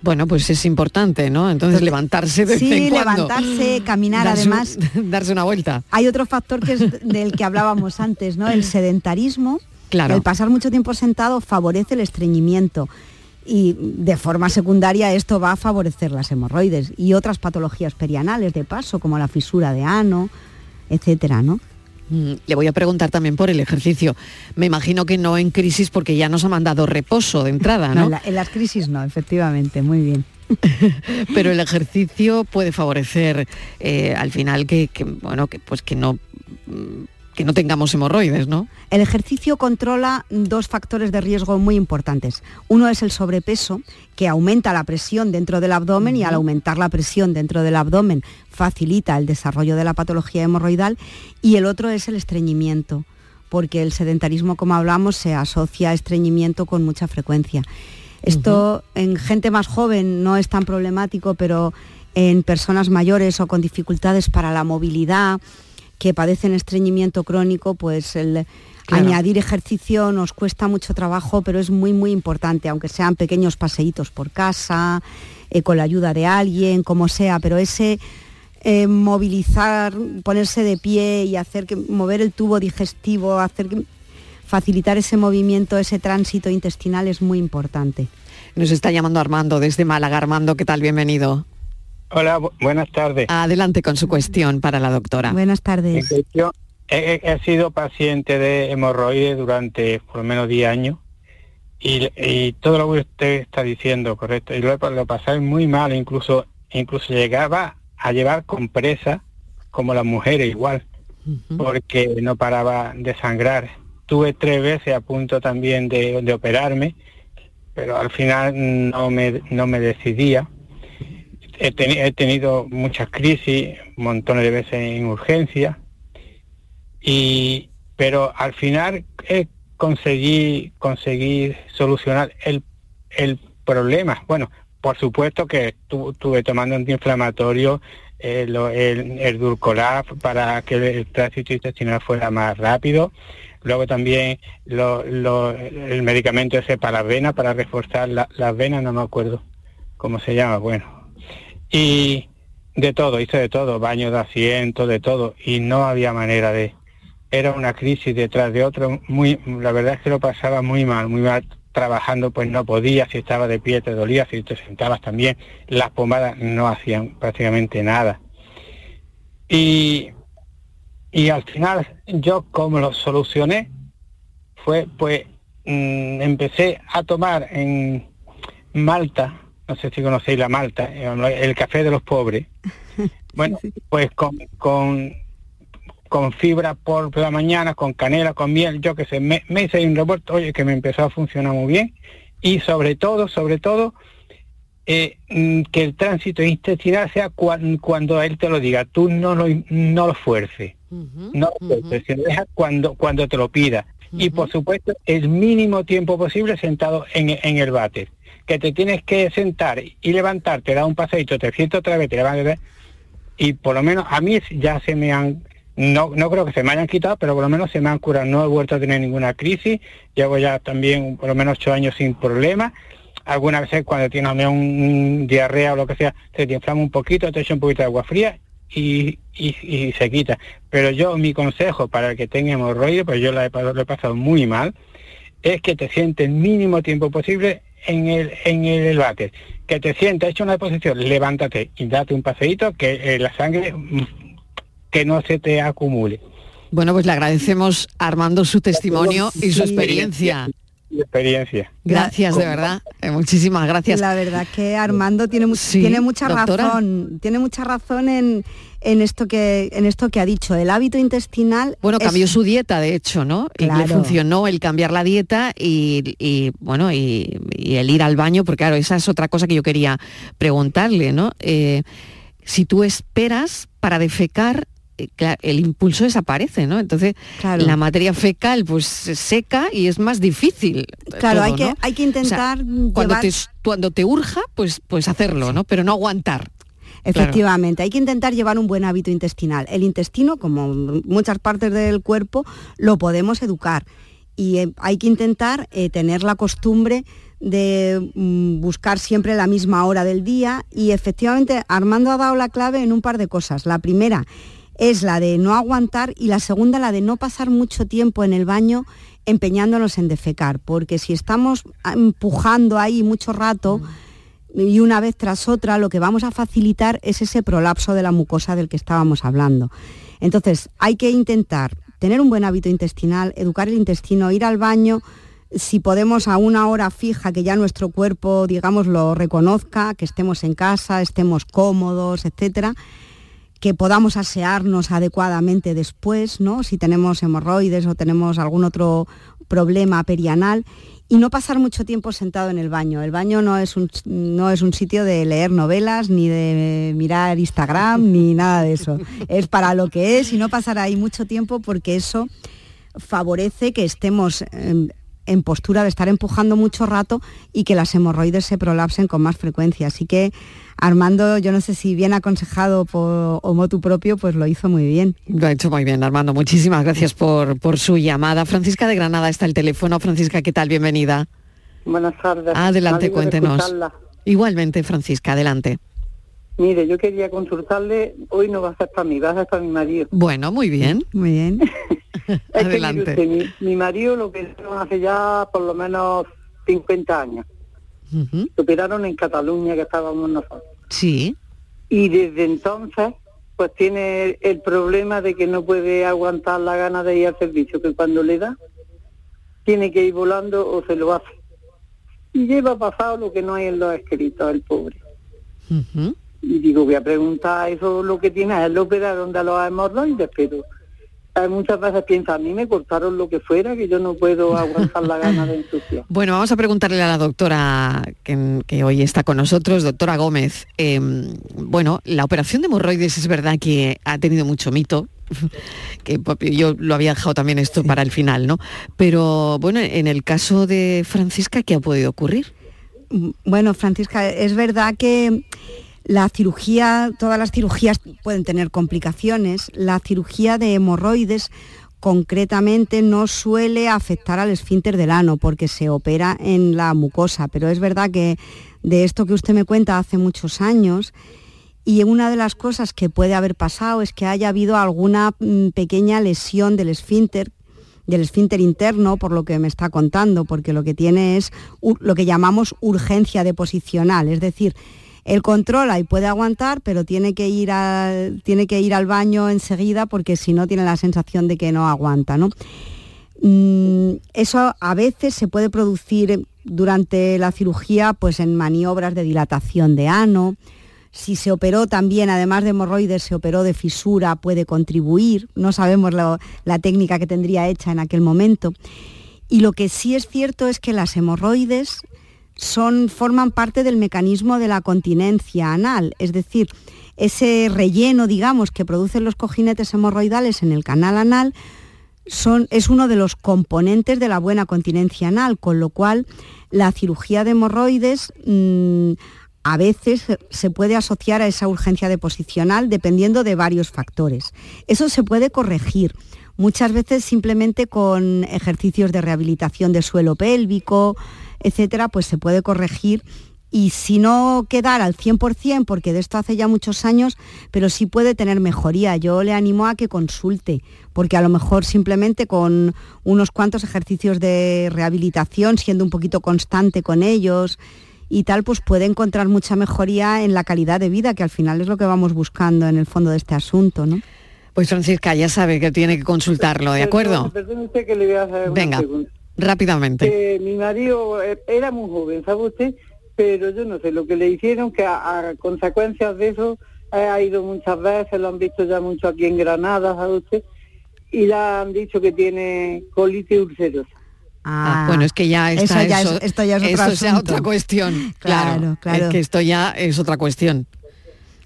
Bueno, pues es importante, ¿no? Entonces levantarse de Sí, levantarse, caminar además. darse una vuelta. Hay otro factor que es del que hablábamos antes, ¿no? El sedentarismo. Claro. El pasar mucho tiempo sentado favorece el estreñimiento y de forma secundaria esto va a favorecer las hemorroides y otras patologías perianales de paso, como la fisura de ano, etcétera, ¿no? Mm, le voy a preguntar también por el ejercicio. Me imagino que no en crisis porque ya nos ha mandado reposo de entrada, ¿no? en, las crisis no, efectivamente, muy bien. Pero el ejercicio puede favorecer eh, al final que, bueno, que pues que no mm, que no tengamos hemorroides, ¿no? El ejercicio controla dos factores de riesgo muy importantes. Uno es el sobrepeso, que aumenta la presión dentro del abdomen y al aumentar la presión dentro del abdomen facilita el desarrollo de la patología hemorroidal. Y el otro es el estreñimiento, porque el sedentarismo, como hablamos, se asocia a estreñimiento con mucha frecuencia. Esto en gente más joven no es tan problemático, pero en personas mayores o con dificultades para la movilidad, que padecen estreñimiento crónico, pues el añadir ejercicio nos cuesta mucho trabajo, pero es muy, muy importante, aunque sean pequeños paseitos por casa, eh, con la ayuda de alguien, como sea, pero ese eh, movilizar, ponerse de pie y hacer que mover el tubo digestivo, hacer que, facilitar ese movimiento, ese tránsito intestinal es muy importante. Nos está llamando Armando desde Málaga. Armando, ¿qué tal? Bienvenido. Hola, buenas tardes. Adelante con su cuestión para la doctora. Buenas tardes. he, sido paciente de hemorroides durante por lo menos 10 años y, todo lo que usted está diciendo, correcto, y lo, lo pasé muy mal, incluso incluso llegaba a llevar compresa como las mujeres igual, porque no paraba de sangrar. Tuve tres veces a punto también de, de operarme, pero al final no me, no me decidía he, tenido muchas crisis, montones de veces en urgencia, y, pero al final conseguí, conseguir solucionar el, el problema. Bueno, por supuesto que estuve tomando antiinflamatorio, eh, el, el, para que el tránsito intestinal fuera más rápido. Luego también el medicamento ese para venas, para reforzar las venas, no me acuerdo cómo se llama. Bueno, y de todo, hice de todo, baño de asiento, de todo, y no había manera de... Era una crisis detrás de otra, muy, la verdad es que lo pasaba muy mal, muy mal trabajando, pues no podía, si estaba de pie te dolía, si te sentabas también, las pomadas no hacían prácticamente nada. Y, y al final yo como lo solucioné fue pues mm, empecé a tomar en Malta no sé si conocéis la malta, el café de los pobres. Bueno, pues con, con, con, fibra por la mañana, con canela, con miel, yo que sé, me, hice un revuelto, oye, que me empezó a funcionar muy bien. Y sobre todo, sobre todo, eh, mm, que el tránsito intestinal sea cuando él te lo diga, tú no lo, no lo fuerces, no lo fuerces, se lo deja cuando, cuando te lo pida. Y por supuesto, el mínimo tiempo posible sentado en, en el váter que te tienes que sentar y levantarte, dar un paseito, te siento otra vez, te levantas, y por lo menos a mí ya se me han, no, no creo que se me hayan quitado, pero por lo menos se me han curado, no he vuelto a tener ninguna crisis, llevo ya también por lo menos ocho años sin problemas, algunas veces cuando tienes un, diarrea o lo que sea, se te inflama un poquito, te echa un poquito de agua fría y, y, se quita. Pero yo, mi consejo para el que tenga hemorroides, pues yo lo he, lo he pasado muy mal, es que te sientes el mínimo tiempo posible en el, en el váter, que te sientas hecho una posición, levántate y date un paseíto, que eh, la sangre mm, que no se te acumule. Bueno, pues le agradecemos Armando su testimonio y su experiencia. Experiencia. Gracias, de verdad. Eh, muchísimas gracias. La verdad que Armando tiene, tiene mucha razón. Tiene mucha razón en, en esto que en esto que ha dicho el hábito intestinal bueno cambió su dieta de hecho no y le funcionó el cambiar la dieta y, bueno y, el ir al baño porque claro esa es otra cosa que yo quería preguntarle no eh, si tú esperas para defecar el impulso desaparece, ¿no? Entonces la materia fecal pues seca y es más difícil. Claro, hay, que, hay que intentar cuando, te, cuando te urja, pues, pues hacerlo, ¿no? Pero no aguantar. Efectivamente, hay que intentar llevar un buen hábito intestinal. El intestino, como muchas partes del cuerpo, lo podemos educar y eh, hay que intentar eh, tener la costumbre de mm, buscar siempre la misma hora del día y efectivamente Armando ha dado la clave en un par de cosas. La primera es la de no aguantar y la segunda la de no pasar mucho tiempo en el baño empeñándonos en defecar, porque si estamos empujando ahí mucho rato, y una vez tras otra lo que vamos a facilitar es ese prolapso de la mucosa del que estábamos hablando. Entonces, hay que intentar tener un buen hábito intestinal, educar el intestino, ir al baño, si podemos a una hora fija que ya nuestro cuerpo, digamos, lo reconozca, que estemos en casa, estemos cómodos, etcétera, que podamos asearnos adecuadamente después, ¿no? Si tenemos hemorroides o tenemos algún otro problema perianal y no pasar mucho tiempo sentado en el baño. El baño no es un, no es un sitio de leer novelas, ni de mirar Instagram, ni nada de eso. Es para lo que es y no pasar ahí mucho tiempo porque eso favorece que estemos en, postura de estar empujando mucho rato y que las hemorroides se prolapsen con más frecuencia. Así que Armando, yo no sé si bien aconsejado por, o motu propio, pues lo hizo muy bien. Lo ha hecho muy bien, Armando. Muchísimas gracias por, por su llamada. Francisca de Granada está el teléfono. Francisca, ¿qué tal? Bienvenida. Buenas tardes. Adelante, cuéntenos. Igualmente, Francisca, adelante. Mire, yo quería consultarle, hoy no va a ser para mí, va a ser para mi marido. Bueno, muy bien, muy bien. Adelante. mi, marido lo que hace ya por lo menos 50 años. Lo operaron en Cataluña, que estábamos nosotros. Sí. Y desde entonces, pues tiene el problema de que no puede aguantar la gana de ir al servicio, que cuando le da, tiene que ir volando o se lo hace. Y lleva pasado lo que no hay en los escritos, el pobre. Y digo, voy a preguntar eso lo que tiene, él lo operaron de los hemorroides, pero muchas veces piensa, a mí me cortaron lo que fuera, que yo no puedo aguantar la gana de ensuciar. Bueno, vamos a preguntarle a la doctora que, hoy está con nosotros, doctora Gómez. Em, bueno, la operación de hemorroides es verdad que ha tenido mucho mito, que yo lo había dejado también esto para el final, ¿no? Pero bueno, en el caso de Francisca, ¿qué ha podido ocurrir? Bueno, Francisca, es verdad que la cirugía, todas las cirugías pueden tener complicaciones. La cirugía de hemorroides concretamente no suele afectar al esfínter del ano porque se opera en la mucosa, pero es verdad que de esto que usted me cuenta hace muchos años y una de las cosas que puede haber pasado es que haya habido alguna mm, pequeña lesión del esfínter del esfínter interno, por lo que me está contando, porque lo que tiene es lo que llamamos urgencia deposicional, es decir, él controla y puede aguantar, pero tiene que ir, tiene que ir al baño enseguida porque si no tiene la sensación de que no aguanta. ¿no? Mm, eso a veces se puede producir durante la cirugía pues en maniobras de dilatación de ano. Si se operó también, además de hemorroides, se operó de fisura, puede contribuir. No sabemos la técnica que tendría hecha en aquel momento. Y lo que sí es cierto es que las hemorroides son, forman parte del mecanismo de la continencia anal, es decir, ese relleno, digamos, que producen los cojinetes hemorroidales en el canal anal, son, es uno de los componentes de la buena continencia anal, con lo cual la cirugía de hemorroides mm, a veces se puede asociar a esa urgencia deposicional dependiendo de varios factores. Eso se puede corregir, muchas veces simplemente con ejercicios de rehabilitación de suelo pélvico, etcétera, pues se puede corregir y si no quedar al 100%, porque de esto hace ya muchos años, pero sí puede tener mejoría. Yo le animo a que consulte, porque a lo mejor simplemente con unos cuantos ejercicios de rehabilitación, siendo un poquito constante con ellos y tal, pues puede encontrar mucha mejoría en la calidad de vida, que al final es lo que vamos buscando en el fondo de este asunto, ¿no? Pues Francisca ya sabe que tiene que consultarlo, ¿de acuerdo? que le voy a hacer Venga, rápidamente. mi marido eh, era muy joven, ¿sabe usted? pero yo no sé lo que le hicieron, que a, consecuencias de eso ha ido muchas veces, lo han visto ya mucho aquí en Granada, ¿sabe usted? Y le han dicho que tiene colitis ulcerosa. Ah, bueno, es que ya está eso, ya es, esto ya es otra, otra cuestión. Claro, claro, Es que esto ya es otra cuestión.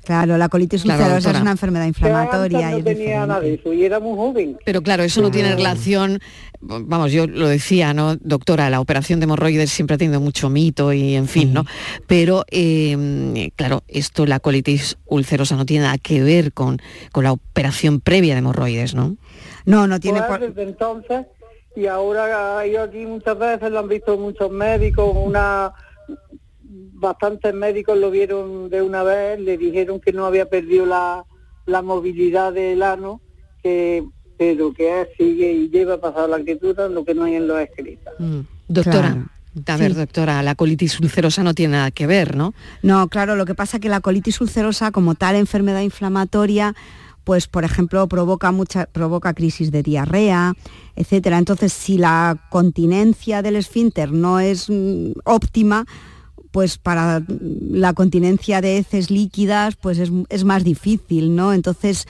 Claro, la colitis ulcerosa es una enfermedad inflamatoria. no tenía nada de eso y era muy joven. Pero claro, eso no tiene relación, vamos, yo lo decía, ¿no? Doctora, la operación de hemorroides siempre ha tenido mucho mito y en fin, ¿no? Pero, em, claro, esto, la colitis ulcerosa no tiene nada que ver con, con la operación previa de hemorroides, ¿no? No, no tiene... Pues desde entonces, y ahora yo aquí muchas veces lo han visto muchos médicos, una bastantes médicos lo vieron de una vez, le dijeron que no había perdido la, movilidad del ano, que, pero que sigue y lleva pasado la escritura lo que no hay en los escritos. Mm. Doctora. A ver, doctora, la colitis ulcerosa no tiene nada que ver, ¿no? No, claro, lo que pasa es que la colitis ulcerosa, como tal enfermedad inflamatoria, pues por ejemplo provoca mucha, provoca crisis de diarrea, etcétera. Entonces, si la continencia del esfínter no es mm, óptima, pues para la continencia de heces líquidas pues es, más difícil, ¿no? Entonces,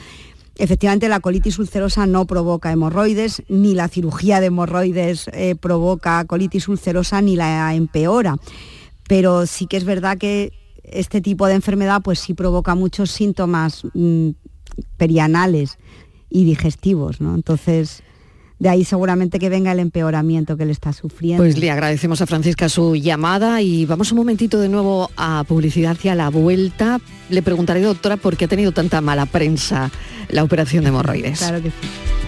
efectivamente la colitis ulcerosa no provoca hemorroides, ni la cirugía de hemorroides eh, provoca colitis ulcerosa ni la empeora. Pero sí que es verdad que este tipo de enfermedad pues sí provoca muchos síntomas mm, perianales y digestivos, ¿no? Entonces, de ahí seguramente que venga el empeoramiento que le está sufriendo. Pues le agradecemos a Francisca su llamada y vamos un momentito de nuevo a publicidad y a la vuelta. Le preguntaré, doctora, por qué ha tenido tanta mala prensa la operación de hemorroides. Claro que sí.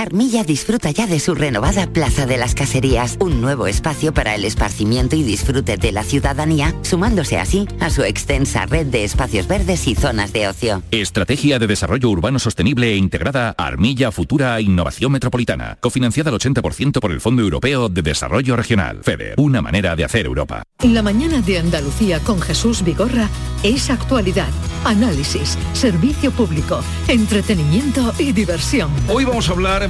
Armilla disfruta ya de su renovada Plaza de las Caserías, un nuevo espacio para el esparcimiento y disfrute de la ciudadanía, sumándose así a su extensa red de espacios verdes y zonas de ocio. Estrategia de Desarrollo Urbano Sostenible e integrada Armilla Futura Innovación Metropolitana, cofinanciada al 80% por el Fondo Europeo de Desarrollo Regional, FEDER, una manera de hacer Europa. La mañana de Andalucía con Jesús Vigorra es actualidad, análisis, servicio público, entretenimiento y diversión. Hoy vamos a hablar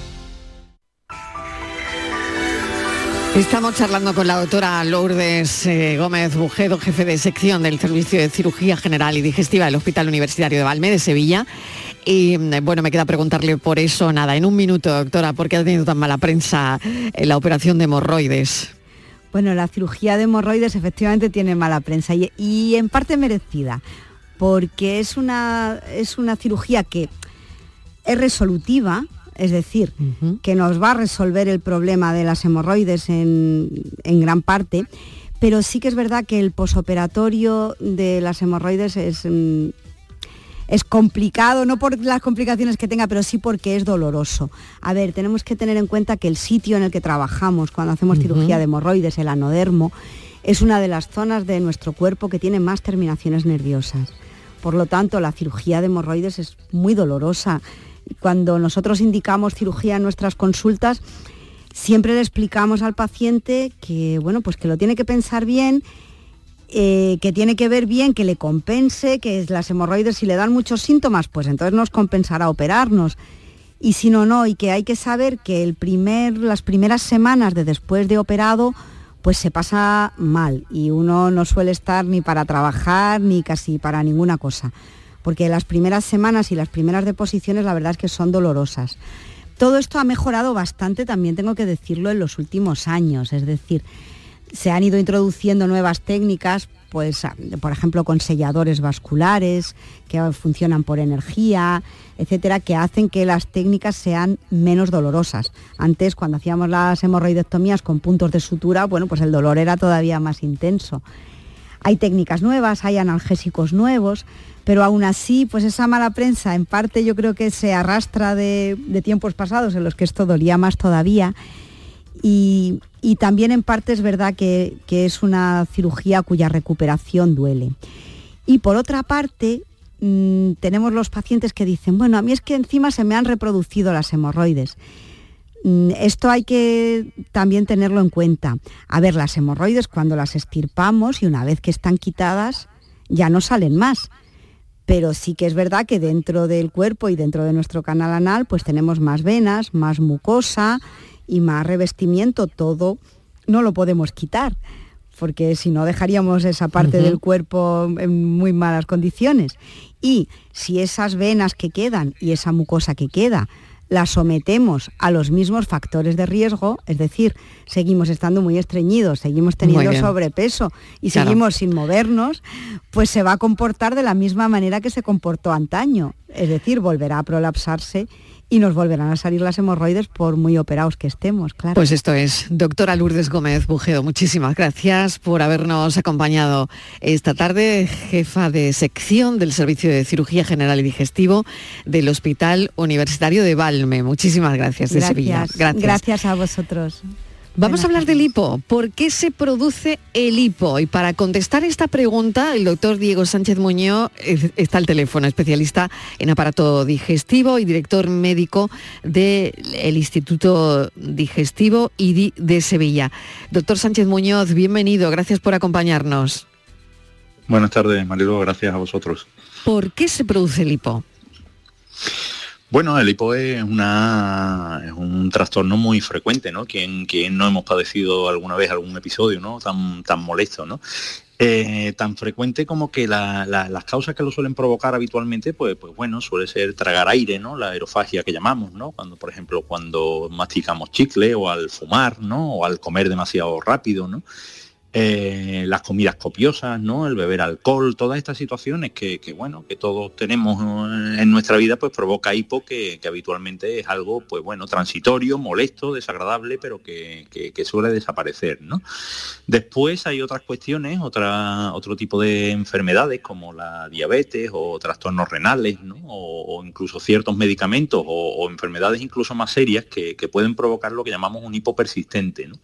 Estamos charlando con la doctora Lourdes eh, Gómez Bujedo, jefe de sección del Servicio de Cirugía General y Digestiva del Hospital Universitario de Valme de Sevilla. Y mm, bueno, me queda preguntarle por eso, nada, en un minuto, doctora, ¿por qué ha tenido tan mala prensa en eh, la operación de hemorroides? Bueno, la cirugía de hemorroides efectivamente tiene mala prensa y, y en parte merecida, porque es una, es una cirugía que es resolutiva, es decir, que nos va a resolver el problema de las hemorroides en, gran parte, pero sí que es verdad que el posoperatorio de las hemorroides es, mm, es complicado, no por las complicaciones que tenga, pero sí porque es doloroso. A ver, tenemos que tener en cuenta que el sitio en el que trabajamos cuando hacemos cirugía de hemorroides, el anodermo, es una de las zonas de nuestro cuerpo que tiene más terminaciones nerviosas. Por lo tanto, la cirugía de hemorroides es muy dolorosa cuando nosotros indicamos cirugía en nuestras consultas, siempre le explicamos al paciente que, bueno, pues que lo tiene que pensar bien eh, que tiene que ver bien, que le compense, que las hemorroides si le dan muchos síntomas, pues entonces nos compensará operarnos. Y si no, no, y que hay que saber que el primer, las primeras semanas de después de operado, pues se pasa mal y uno no suele estar ni para trabajar ni casi para ninguna cosa, porque las primeras semanas y las primeras deposiciones la verdad es que son dolorosas. Todo esto ha mejorado bastante, también tengo que decirlo, en los últimos años, es decir, se han ido introduciendo nuevas técnicas, pues por ejemplo con selladores vasculares que funcionan por energía, etcétera, que hacen que las técnicas sean menos dolorosas. Antes cuando hacíamos las hemorroidectomías con puntos de sutura, bueno, pues el dolor era todavía más intenso. Hay técnicas nuevas, hay analgésicos nuevos, pero aún así, pues esa mala prensa en parte yo creo que se arrastra de, tiempos pasados en los que esto dolía más todavía y, también en parte es verdad que, es una cirugía cuya recuperación duele. Y por otra parte, mm, tenemos los pacientes que dicen, bueno, a mí es que encima se me han reproducido las hemorroides. Mm, esto hay que también tenerlo en cuenta. A ver, las hemorroides cuando las estirpamos y una vez que están quitadas ya no salen más. Pero sí que es verdad que dentro del cuerpo y dentro de nuestro canal anal pues tenemos más venas, más mucosa y más revestimiento, todo no lo podemos quitar, porque si no dejaríamos esa parte del cuerpo en muy malas condiciones. Y si esas venas que quedan y esa mucosa que queda la sometemos a los mismos factores de riesgo, es decir, seguimos estando muy estreñidos, seguimos teniendo sobrepeso y seguimos sin movernos, pues se va a comportar de la misma manera que se comportó antaño, es decir, volverá a prolapsarse y nos volverán a salir las hemorroides por muy operados que estemos, claro. Pues esto es, doctora Lourdes Gómez Bujedo, muchísimas gracias por habernos acompañado esta tarde, jefa de sección del Servicio de Cirugía General y Digestivo del Hospital Universitario de Valme. Muchísimas gracias, de Sevilla. Gracias. Gracias a vosotros. Vamos a hablar del hipo. ¿Por qué se produce el hipo? Y para contestar esta pregunta, el doctor Diego Sánchez Muñoz está al teléfono, especialista en aparato digestivo y director médico del Instituto Digestivo IDI de Sevilla. Doctor Sánchez Muñoz, bienvenido. Gracias por acompañarnos. Buenas tardes, Marilu. Gracias a vosotros. ¿Por qué se produce el hipo? Bueno, el hipo es, una, es un trastorno muy frecuente, ¿no? Quien, quien no hemos padecido alguna vez algún episodio ¿no? tan, tan molesto, ¿no? Eh, tan frecuente como que las causas que lo suelen provocar habitualmente, pues, pues bueno, suele ser tragar aire, ¿no? La aerofagia que llamamos, ¿no? Cuando, por ejemplo, cuando masticamos chicle o al fumar, ¿no? O al comer demasiado rápido, ¿no? Eh, las comidas copiosas, ¿no? El beber alcohol, todas estas situaciones que, bueno, que todos tenemos en nuestra vida, pues provoca hipo, que, habitualmente es algo, pues bueno, transitorio, molesto, desagradable, pero que, suele desaparecer, ¿no? Después hay otras cuestiones, otro tipo de enfermedades como la diabetes o trastornos renales, ¿no? O, incluso ciertos medicamentos o, enfermedades incluso más serias que, que pueden provocar lo que llamamos un hipo persistente, ¿no?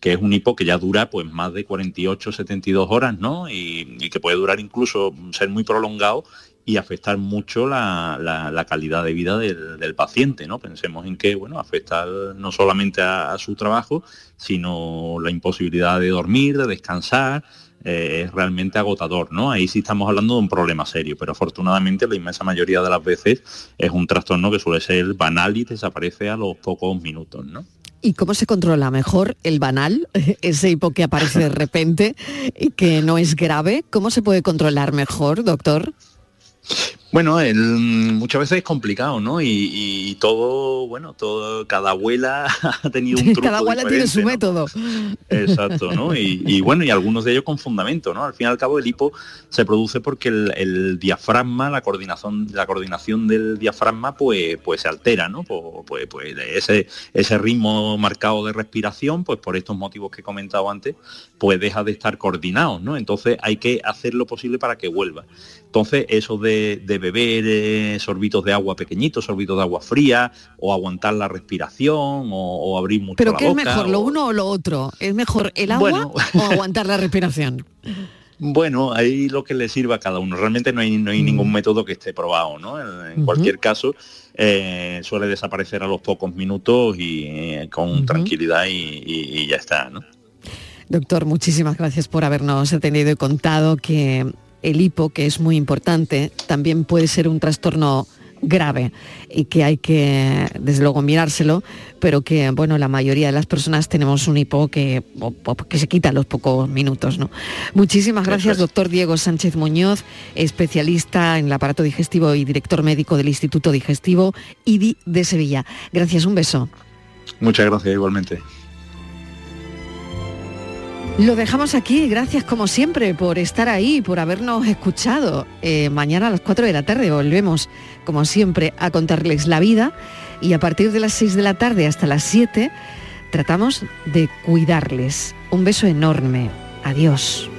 Que es un hipo que ya dura pues más de 48, 72 horas, ¿no? Y, que puede durar incluso ser muy prolongado y afectar mucho la, calidad de vida del, paciente, ¿no? Pensemos en que, bueno, afecta no solamente a, su trabajo, sino la imposibilidad de dormir, de descansar, eh, es realmente agotador, ¿no? Ahí sí estamos hablando de un problema serio, pero afortunadamente la inmensa mayoría de las veces es un trastorno que suele ser banal y desaparece a los pocos minutos, ¿no? ¿Y cómo se controla mejor el banal, ese hipo que aparece de repente y que no es grave? ¿Cómo se puede controlar mejor, doctor? Bueno, muchas veces es complicado, ¿no? Y, todo, bueno, todo, cada abuela ha tenido un truco Cada abuela tiene su método. Exacto, ¿no? Y, bueno, y algunos de ellos con fundamento, ¿no? Al fin y al cabo el hipo se produce porque el, diafragma, la coordinación, la coordinación del diafragma, pues, pues se altera, ¿no? Pues, pues, pues, ese, ese ritmo marcado de respiración, pues por estos motivos que he comentado antes, pues deja de estar coordinado, ¿no? Entonces hay que hacer lo posible para que vuelva. Entonces, eso de, beber eh, sorbitos de agua pequeñitos, sorbitos de agua fría, o aguantar la respiración, o, abrir mucho ¿Pero qué es mejor, lo uno o lo otro? ¿Es mejor el agua o aguantar la respiración? Bueno, ahí lo que le sirva a cada uno. Realmente no hay, no hay ningún mm. método que esté probado, ¿no? En, cualquier caso, eh, suele desaparecer a los pocos minutos y eh, con tranquilidad y, y, ya está, ¿no? Doctor, muchísimas gracias por habernos atendido y contado que el hipo, que es muy importante, también puede ser un trastorno grave y que hay que, desde luego, mirárselo, pero que, bueno, la mayoría de las personas tenemos un hipo que, que se quita en los pocos minutos, ¿no? Muchísimas gracias, doctor Diego Sánchez Muñoz, especialista en el aparato digestivo y director médico del Instituto Digestivo IDI de Sevilla. Gracias, un beso. Muchas gracias, igualmente. Lo dejamos aquí, gracias como siempre por estar ahí, por habernos escuchado. Eh, mañana a las 4 de la tarde volvemos, como siempre, a contarles la vida y a partir de las 6 de la tarde hasta las 7 tratamos de cuidarles. Un beso enorme. Adiós.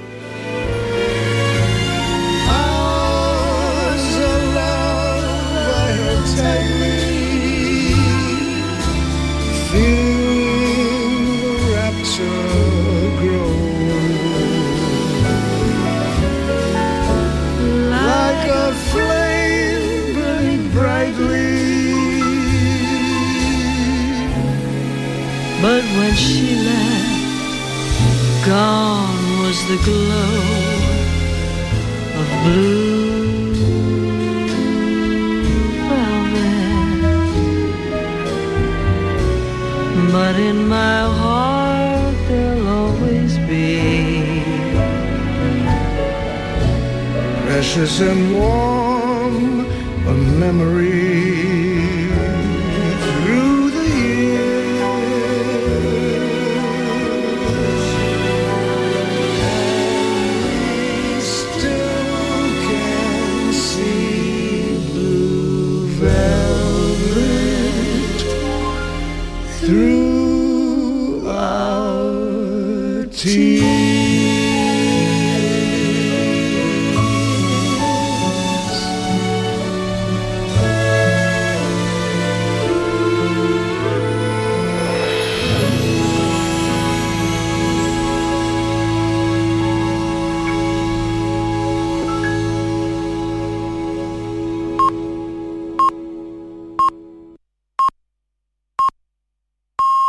She left, gone was the glow of blue velvet. But in my heart there'll always be precious and warm a memory